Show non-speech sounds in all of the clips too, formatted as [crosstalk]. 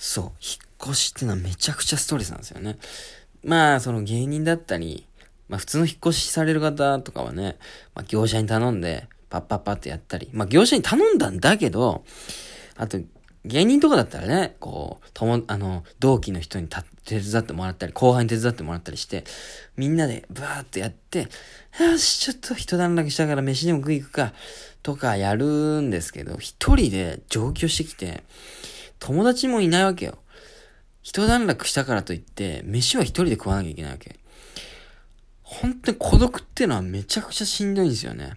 そう、引っ越しってのはめちゃくちゃストレスなんですよね。まあ、その芸人だったり、まあ普通の引っ越しされる方とかはね、まあ業者に頼んで、パッパッパってやったり、まあ業者に頼んだんだけど、あと、芸人とかだったらね、こう、とも、あの、同期の人に手伝ってもらったり、後輩に手伝ってもらったりして、みんなでブワーってやって、よし、ちょっと一段落したから飯でも食い行くか、とかやるんですけど、一人で上京してきて、友達もいないわけよ。一段落したからといって、飯は一人で食わなきゃいけないわけ。本当に孤独っていうのはめちゃくちゃしんどいんですよね。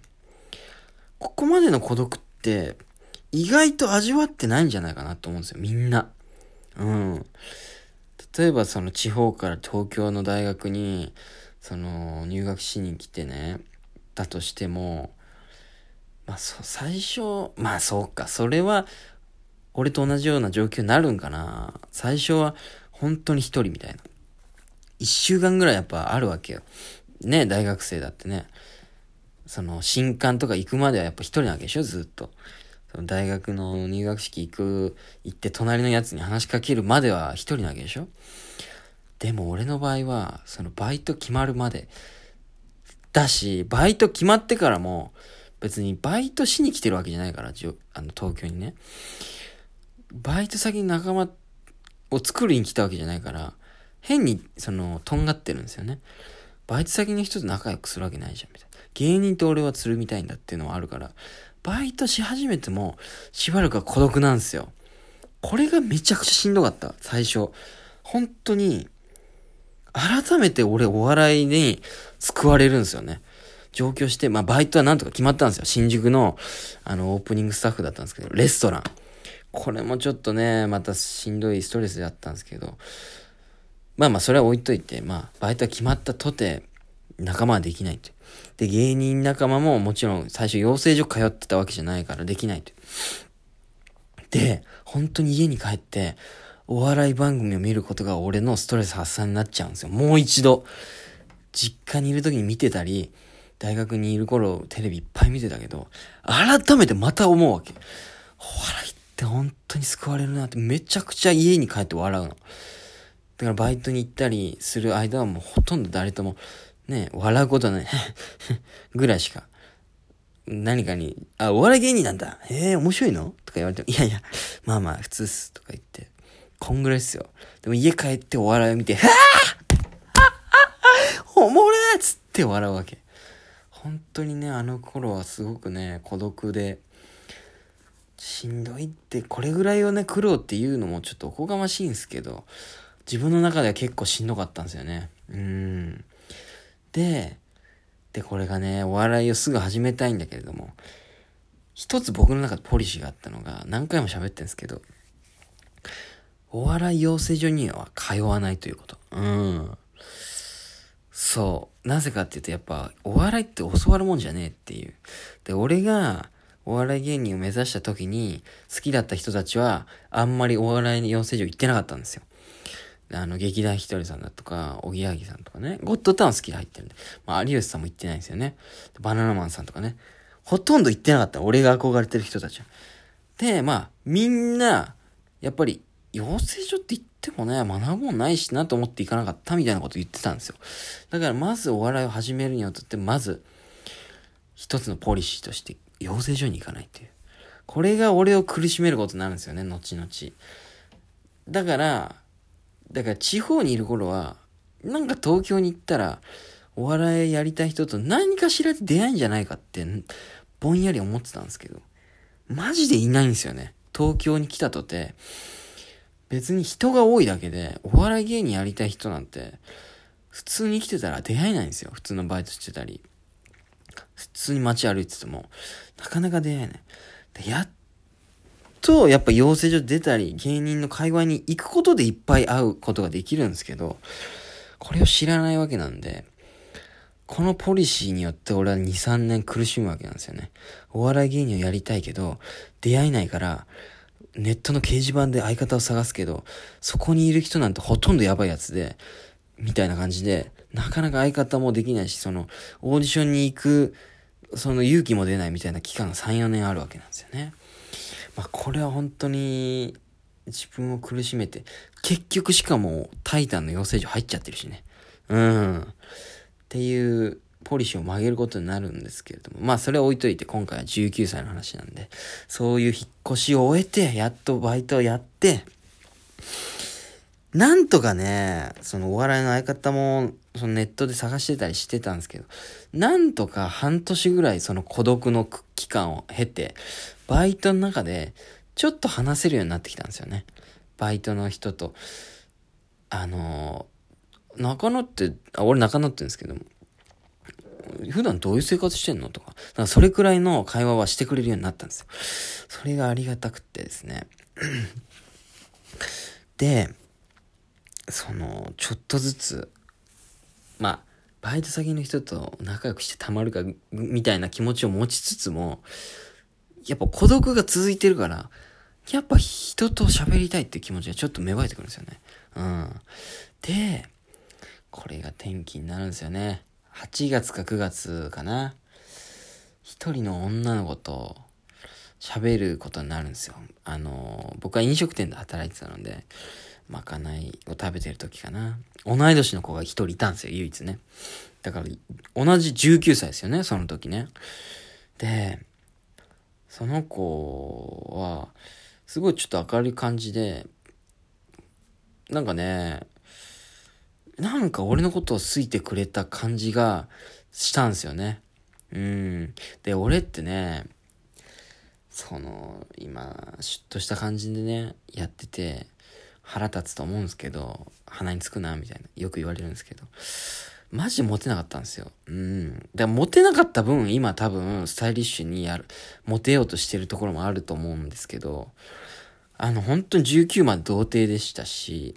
ここまでの孤独って、意外と味わってないんじゃないかなと思うんですよ、みんな。うん。例えばその地方から東京の大学に、その入学しに来てね、だとしても、まあそ、最初、まあそうか、それは、俺と同じような状況になるんかな。最初は本当に一人みたいな。一週間ぐらいやっぱあるわけよ。ね、大学生だってね。その、新刊とか行くまではやっぱ一人なわけでしょ、ずっと。その大学の入学式行く、行って隣のやつに話しかけるまでは一人なわけでしょでも俺の場合は、そのバイト決まるまで、だし、バイト決まってからも、別にバイトしに来てるわけじゃないから、あの東京にね。バイト先に仲間を作りに来たわけじゃないから、変に、その、とんがってるんですよね。バイト先の人と仲良くするわけないじゃん、みたいな。芸人と俺はつるみたいんだっていうのはあるから、バイトし始めても、しばらくは孤独なんですよ。これがめちゃくちゃしんどかった、最初。本当に、改めて俺お笑いに救われるんですよね。上京して、まあバイトはなんとか決まったんですよ。新宿の、あの、オープニングスタッフだったんですけど、レストラン。これもちょっとね、またしんどいストレスだったんですけど、まあまあそれは置いといて、まあバイトは決まったとて、仲間はできないと。で、芸人仲間ももちろん最初養成所通ってたわけじゃないからできないと。で、本当に家に帰って、お笑い番組を見ることが俺のストレス発散になっちゃうんですよ。もう一度。実家にいる時に見てたり、大学にいる頃テレビいっぱい見てたけど、改めてまた思うわけ。お笑いってって本当に救われるなってめちゃくちゃ家に帰って笑うの。だからバイトに行ったりする間はもうほとんど誰ともね、笑うことない [laughs] ぐらいしか。何かに、あ、お笑い芸人なんだ。へえ、面白いの？とか言われても、いやいや、まあまあ、普通っす。とか言って。こんぐらいっすよ。でも家帰ってお笑いを見て、はぁおもれっつって笑うわけ。本当にね、あの頃はすごくね、孤独で、しんどいって、これぐらいをね、苦労っていうのもちょっとおこがましいんですけど、自分の中では結構しんどかったんですよね。うん。で、で、これがね、お笑いをすぐ始めたいんだけれども、一つ僕の中でポリシーがあったのが、何回も喋ってるんですけど、お笑い養成所には通わないということ。うん。そう。なぜかっていうと、やっぱ、お笑いって教わるもんじゃねえっていう。で、俺が、お笑い芸人を目指した時に、好きだった人たちは、あんまりお笑い養成所行ってなかったんですよ。あの、劇団ひとりさんだとか、おぎやはぎさんとかね、ゴッドタウン好きで入ってるんで、まあ、有吉さんも行ってないんですよね。バナナマンさんとかね、ほとんど行ってなかった。俺が憧れてる人たちは。で、まあ、みんな、やっぱり、養成所って言ってもね、学ぶもんないしなと思って行かなかったみたいなこと言ってたんですよ。だから、まずお笑いを始めるにあたって、まず、一つのポリシーとして、養成所に行かないっていう。これが俺を苦しめることになるんですよね、後々。だから、だから地方にいる頃は、なんか東京に行ったら、お笑いやりたい人と何かしら出会いんじゃないかって、ぼんやり思ってたんですけど、マジでいないんですよね。東京に来たとて、別に人が多いだけで、お笑い芸人やりたい人なんて、普通に生きてたら出会えないんですよ。普通のバイトしてたり。普通に街歩いてても、なかなか出会えない。でやっと、やっぱ養成所出たり、芸人の界隈に行くことでいっぱい会うことができるんですけど、これを知らないわけなんで、このポリシーによって俺は2、3年苦しむわけなんですよね。お笑い芸人をやりたいけど、出会えないから、ネットの掲示板で相方を探すけど、そこにいる人なんてほとんどやばいやつで、みたいな感じで、なかなか相方もできないし、その、オーディションに行く、その勇気も出ないみたいな期間が3、4年あるわけなんですよね。まあ、これは本当に、自分を苦しめて、結局しかもタイタンの養成所入っちゃってるしね。うん。っていうポリシーを曲げることになるんですけれども、まあそれは置いといて今回は19歳の話なんで、そういう引っ越しを終えて、やっとバイトをやって、なんとかね、そのお笑いの相方も、そのネットで探してたりしてたんですけど、なんとか半年ぐらいその孤独の期間を経て、バイトの中でちょっと話せるようになってきたんですよね。バイトの人と。あの、中野って、あ、俺中野って言うんですけども、普段どういう生活してんのとか、かそれくらいの会話はしてくれるようになったんですよ。それがありがたくてですね。で、その、ちょっとずつ、まあ、バイト先の人と仲良くしてたまるか、みたいな気持ちを持ちつつも、やっぱ孤独が続いてるから、やっぱ人と喋りたいって気持ちがちょっと芽生えてくるんですよね。うん。で、これが転機になるんですよね。8月か9月かな。一人の女の子と喋ることになるんですよ。あの、僕は飲食店で働いてたので、まかないを食べてる時かな。同い年の子が一人いたんですよ、唯一ね。だから、同じ19歳ですよね、その時ね。で、その子は、すごいちょっと明るい感じで、なんかね、なんか俺のことを好いてくれた感じがしたんですよね。うん。で、俺ってね、その、今、シュッとした感じでね、やってて、腹立つと思うんですけど、鼻につくな、みたいな。よく言われるんですけど。マジモテなかったんですよ。うん。で、モテなかった分、今多分、スタイリッシュにやる、モテようとしてるところもあると思うんですけど、あの、本当に19まで童貞でしたし、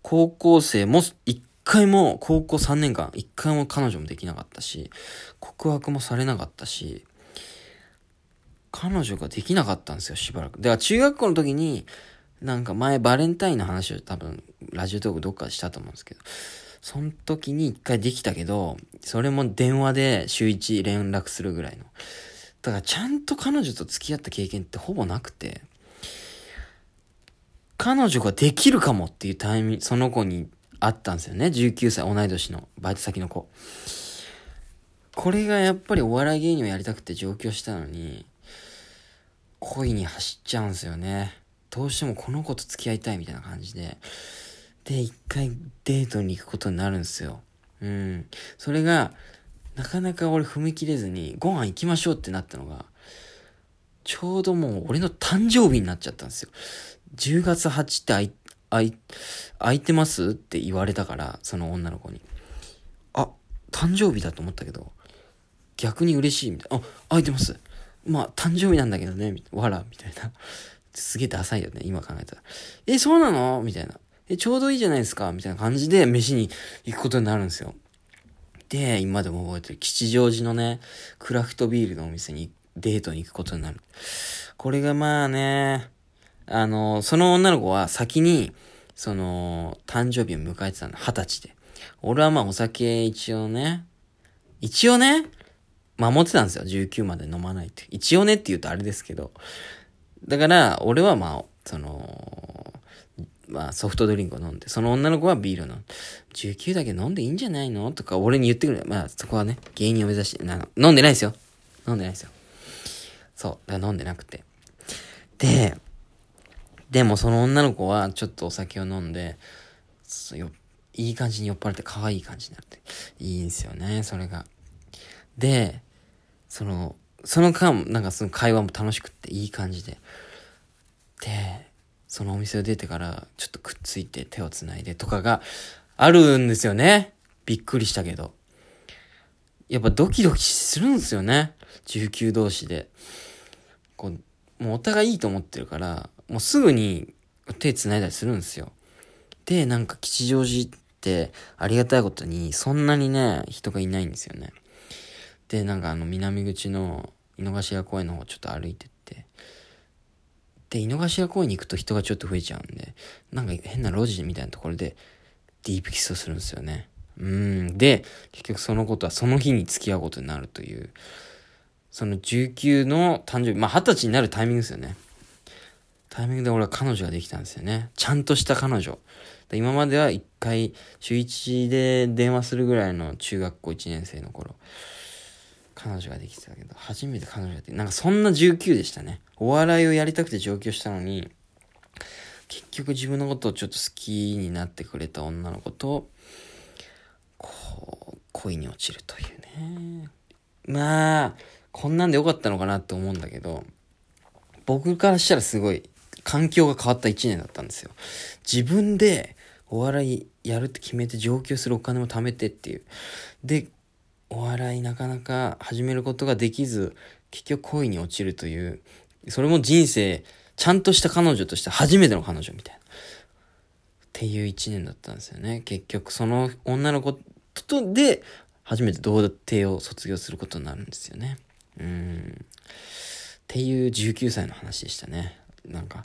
高校生も一回も、高校3年間、一回も彼女もできなかったし、告白もされなかったし、彼女ができなかったんですよ、しばらく。だから中学校の時に、なんか前バレンタインの話を多分、ラジオトークどっかでしたと思うんですけど、その時に一回できたけど、それも電話で週一連絡するぐらいの。だからちゃんと彼女と付き合った経験ってほぼなくて、彼女ができるかもっていうタイミング、その子にあったんですよね。19歳、同い年のバイト先の子。これがやっぱりお笑い芸人をやりたくて上京したのに、恋に走っちゃうんですよね。どうしてもこの子と付き合いたいみたいな感じで。で、一回デートに行くことになるんですよ。うん。それが、なかなか俺踏み切れずに、ご飯行きましょうってなったのが、ちょうどもう俺の誕生日になっちゃったんですよ。10月8って空い、空い、空いてますって言われたから、その女の子に。あ、誕生日だと思ったけど、逆に嬉しいみたいな。あ、空いてます。まあ、誕生日なんだけどね、わら、みたいな。すげえダサいよね、今考えたら。え、そうなの？みたいな。え、ちょうどいいじゃないですか？みたいな感じで飯に行くことになるんですよ。で、今でも覚えてる吉祥寺のね、クラフトビールのお店にデートに行くことになる。これがまあね、あの、その女の子は先に、その、誕生日を迎えてたの、二十歳で。俺はまあお酒一応ね、一応ね、守ってたんですよ。19まで飲まないって。一応ねって言うとあれですけど。だから、俺はまあ、その、まあソフトドリンクを飲んで、その女の子はビールの、19だけ飲んでいいんじゃないの？とか俺に言ってくる。まあそこはね、芸人を目指して、な飲んでないですよ。飲んでないですよ。そう。だから飲んでなくて。で、でもその女の子はちょっとお酒を飲んで、よいい感じに酔っ払って可愛い感じになって。いいんですよね、それが。で、その、その間、なんかその会話も楽しくっていい感じで。で、そのお店を出てからちょっとくっついて手を繋いでとかがあるんですよね。びっくりしたけど。やっぱドキドキするんですよね。19同士で。こう、もうお互いいいと思ってるから、もうすぐに手繋いだりするんですよ。で、なんか吉祥寺ってありがたいことにそんなにね、人がいないんですよね。で、なんかあの南口の井の頭公園の方ちょっと歩いてってで、井の頭公園に行くと人がちょっと増えちゃうんで、なんか変な路地みたいなところでディープキスをするんですよね。うん。で、結局そのことはその日に付き合うことになるという、その19の誕生日、まあ20歳になるタイミングですよね。タイミングで俺は彼女ができたんですよね。ちゃんとした彼女。今までは一回、週一で電話するぐらいの中学校1年生の頃、彼女ができてたけど、初めて彼女ができて、なんかそんな19でしたね。お笑いをやりたくて上京したのに、結局自分のことをちょっと好きになってくれた女の子と、こう、恋に落ちるというね。まあ、こんなんでよかったのかなって思うんだけど、僕からしたらすごい環境が変わった一年だったんですよ。自分でお笑いやるって決めて上京するお金も貯めてっていう。で、お笑いなかなか始めることができず、結局恋に落ちるという、それも人生、ちゃんとした彼女として初めての彼女みたいな。っていう一年だったんですよね。結局その女の子とで、初めて童貞を卒業することになるんですよね。うん。っていう19歳の話でしたね。なんか、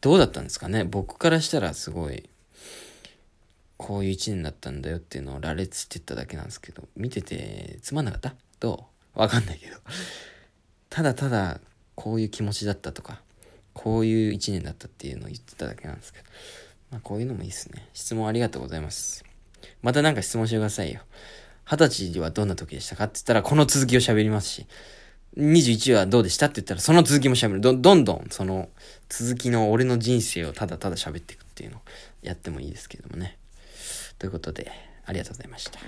どうだったんですかね僕からしたらすごい、こういう一年だったんだよっていうのを羅列してっただけなんですけど、見ててつまんなかった？どう？わかんないけど。ただただ、こういう気持ちだったとか、こういう一年だったっていうのを言ってただけなんですけど。まあこういうのもいいっすね。質問ありがとうございます。またなんか質問してくださいよ。二十歳はどんな時でしたかって言ったらこの続きを喋りますし。21はどうでしたって言ったら、その続きも喋る。ど、どんどん、その、続きの俺の人生をただただ喋っていくっていうのをやってもいいですけどもね。ということで、ありがとうございました。